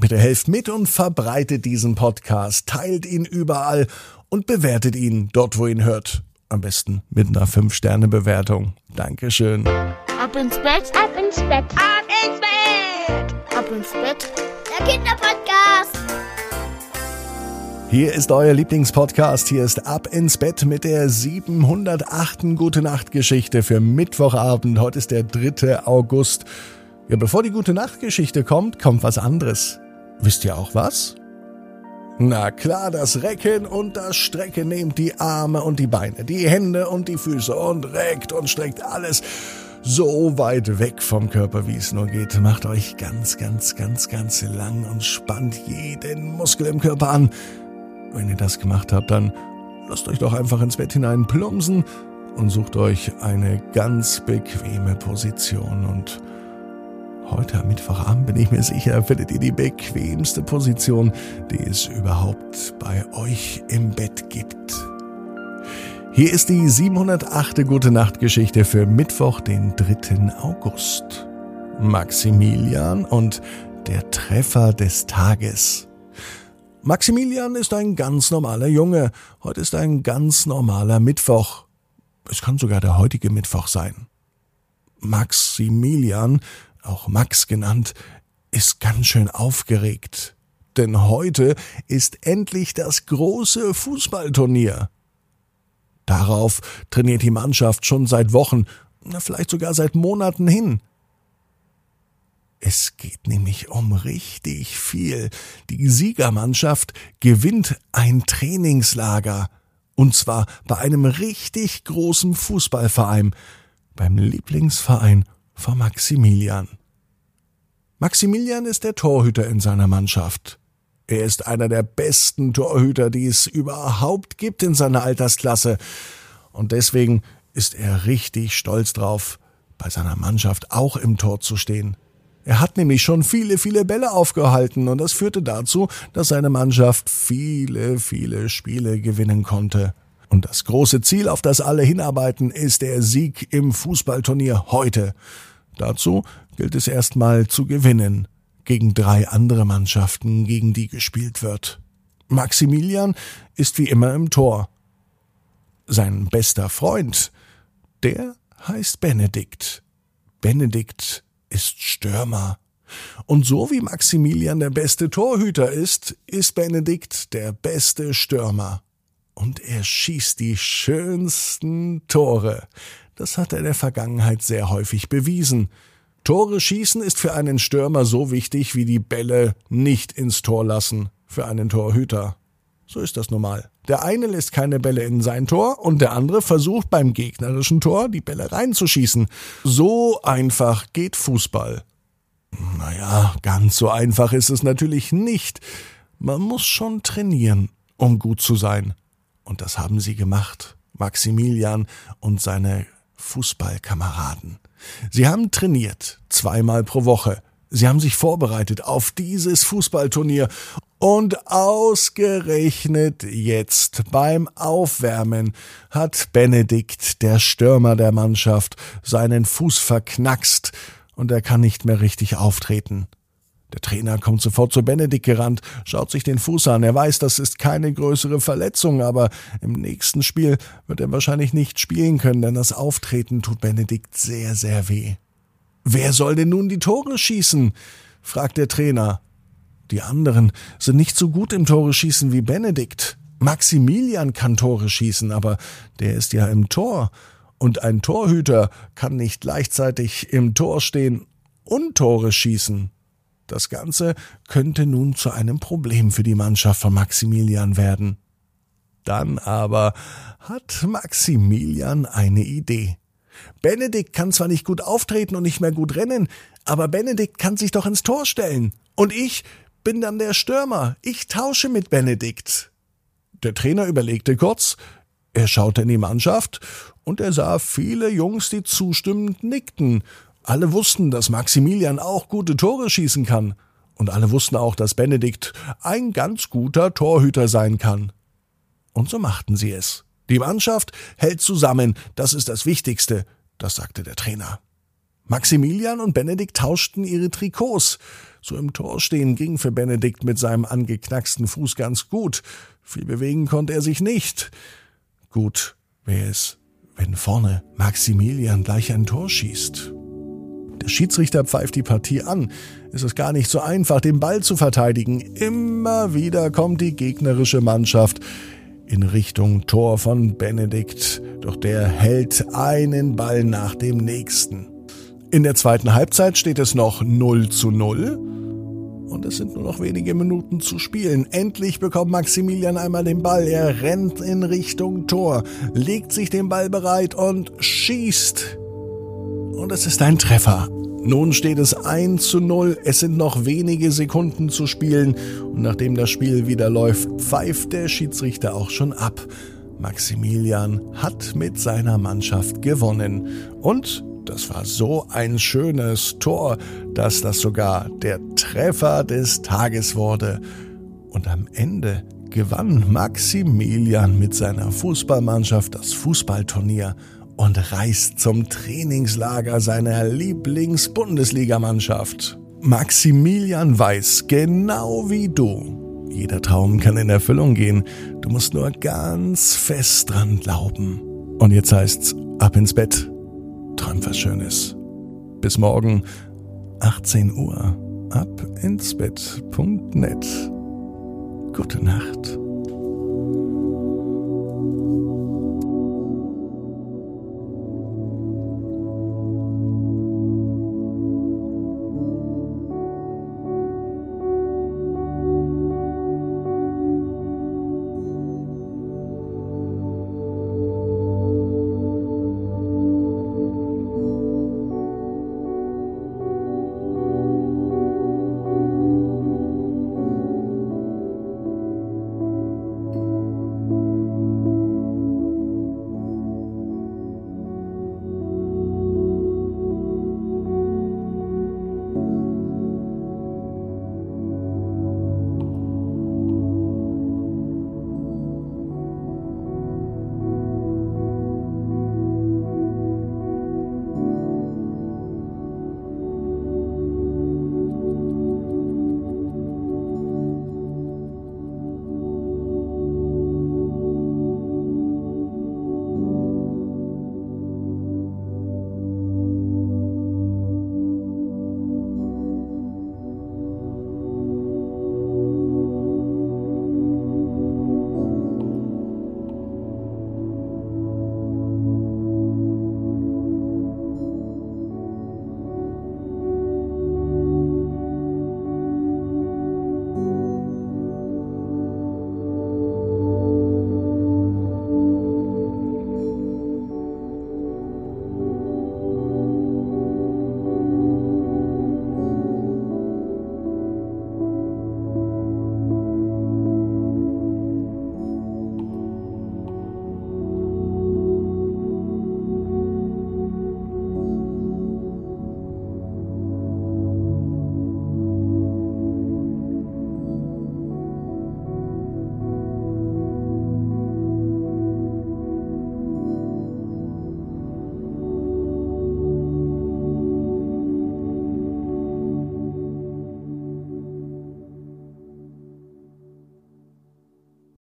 Bitte helft mit und verbreitet diesen Podcast, teilt ihn überall und bewertet ihn dort, wo ihn hört. Am besten mit einer 5-Sterne-Bewertung. Dankeschön. Ab ins Bett, ab ins Bett, ab ins Bett, ab ins Bett. Der Kinderpodcast. Hier ist euer Lieblingspodcast. Hier ist Ab ins Bett mit der 708. Gute Nacht Geschichte für Mittwochabend. Heute ist der 3. August. Ja, bevor die Gute Nacht Geschichte kommt, kommt was anderes. Wisst ihr auch was? Na klar, das Recken und das Strecken nehmt die Arme und die Beine, die Hände und die Füße und reckt und streckt alles so weit weg vom Körper, wie es nur geht. Macht euch ganz, ganz, ganz, ganz lang und spannt jeden Muskel im Körper an. Wenn ihr das gemacht habt, dann lasst euch doch einfach ins Bett hinein plumpsen und sucht euch eine ganz bequeme Position und Heute am Mittwochabend bin ich mir sicher, findet ihr die bequemste Position, die es überhaupt bei euch im Bett gibt. Hier ist die 708. Gute Nacht Geschichte für Mittwoch, den 3. August. Maximilian und der Treffer des Tages. Maximilian ist ein ganz normaler Junge. Heute ist ein ganz normaler Mittwoch. Es kann sogar der heutige Mittwoch sein. Maximilian auch Max genannt, ist ganz schön aufgeregt. Denn heute ist endlich das große Fußballturnier. Darauf trainiert die Mannschaft schon seit Wochen, vielleicht sogar seit Monaten hin. Es geht nämlich um richtig viel. Die Siegermannschaft gewinnt ein Trainingslager. Und zwar bei einem richtig großen Fußballverein, beim Lieblingsverein vor Maximilian. Maximilian ist der Torhüter in seiner Mannschaft. Er ist einer der besten Torhüter, die es überhaupt gibt in seiner Altersklasse. Und deswegen ist er richtig stolz drauf, bei seiner Mannschaft auch im Tor zu stehen. Er hat nämlich schon viele, viele Bälle aufgehalten und das führte dazu, dass seine Mannschaft viele, viele Spiele gewinnen konnte. Und das große Ziel, auf das alle hinarbeiten, ist der Sieg im Fußballturnier heute. Dazu gilt es erstmal zu gewinnen gegen drei andere Mannschaften, gegen die gespielt wird. Maximilian ist wie immer im Tor. Sein bester Freund, der heißt Benedikt. Benedikt ist Stürmer. Und so wie Maximilian der beste Torhüter ist, ist Benedikt der beste Stürmer. Und er schießt die schönsten Tore. Das hat er in der Vergangenheit sehr häufig bewiesen. Tore schießen ist für einen Stürmer so wichtig wie die Bälle nicht ins Tor lassen für einen Torhüter. So ist das normal. Der eine lässt keine Bälle in sein Tor und der andere versucht beim gegnerischen Tor die Bälle reinzuschießen. So einfach geht Fußball. Naja, ganz so einfach ist es natürlich nicht. Man muss schon trainieren, um gut zu sein. Und das haben sie gemacht. Maximilian und seine Fußballkameraden. Sie haben trainiert, zweimal pro Woche. Sie haben sich vorbereitet auf dieses Fußballturnier und ausgerechnet jetzt beim Aufwärmen hat Benedikt, der Stürmer der Mannschaft, seinen Fuß verknackst und er kann nicht mehr richtig auftreten. Der Trainer kommt sofort zu Benedikt gerannt, schaut sich den Fuß an. Er weiß, das ist keine größere Verletzung, aber im nächsten Spiel wird er wahrscheinlich nicht spielen können, denn das Auftreten tut Benedikt sehr, sehr weh. Wer soll denn nun die Tore schießen? fragt der Trainer. Die anderen sind nicht so gut im Tore schießen wie Benedikt. Maximilian kann Tore schießen, aber der ist ja im Tor. Und ein Torhüter kann nicht gleichzeitig im Tor stehen und Tore schießen. Das Ganze könnte nun zu einem Problem für die Mannschaft von Maximilian werden. Dann aber hat Maximilian eine Idee. Benedikt kann zwar nicht gut auftreten und nicht mehr gut rennen, aber Benedikt kann sich doch ins Tor stellen. Und ich bin dann der Stürmer. Ich tausche mit Benedikt. Der Trainer überlegte kurz, er schaute in die Mannschaft und er sah viele Jungs, die zustimmend nickten, alle wussten, dass Maximilian auch gute Tore schießen kann. Und alle wussten auch, dass Benedikt ein ganz guter Torhüter sein kann. Und so machten sie es. Die Mannschaft hält zusammen, das ist das Wichtigste, das sagte der Trainer. Maximilian und Benedikt tauschten ihre Trikots. So im Tor stehen ging für Benedikt mit seinem angeknacksten Fuß ganz gut. Viel bewegen konnte er sich nicht. Gut wäre es, wenn vorne Maximilian gleich ein Tor schießt. Der Schiedsrichter pfeift die Partie an. Es ist gar nicht so einfach, den Ball zu verteidigen. Immer wieder kommt die gegnerische Mannschaft in Richtung Tor von Benedikt, doch der hält einen Ball nach dem nächsten. In der zweiten Halbzeit steht es noch 0 zu 0 und es sind nur noch wenige Minuten zu spielen. Endlich bekommt Maximilian einmal den Ball. Er rennt in Richtung Tor, legt sich den Ball bereit und schießt. Und es ist ein Treffer. Nun steht es 1 zu 0, es sind noch wenige Sekunden zu spielen und nachdem das Spiel wieder läuft, pfeift der Schiedsrichter auch schon ab. Maximilian hat mit seiner Mannschaft gewonnen und das war so ein schönes Tor, dass das sogar der Treffer des Tages wurde. Und am Ende gewann Maximilian mit seiner Fußballmannschaft das Fußballturnier und reist zum Trainingslager seiner Lieblings-Bundesligamannschaft. Maximilian weiß genau wie du. Jeder Traum kann in Erfüllung gehen. Du musst nur ganz fest dran glauben. Und jetzt heißt's ab ins Bett. Träum was Schönes. Bis morgen, 18 Uhr. Ab ins Bett.net. Gute Nacht.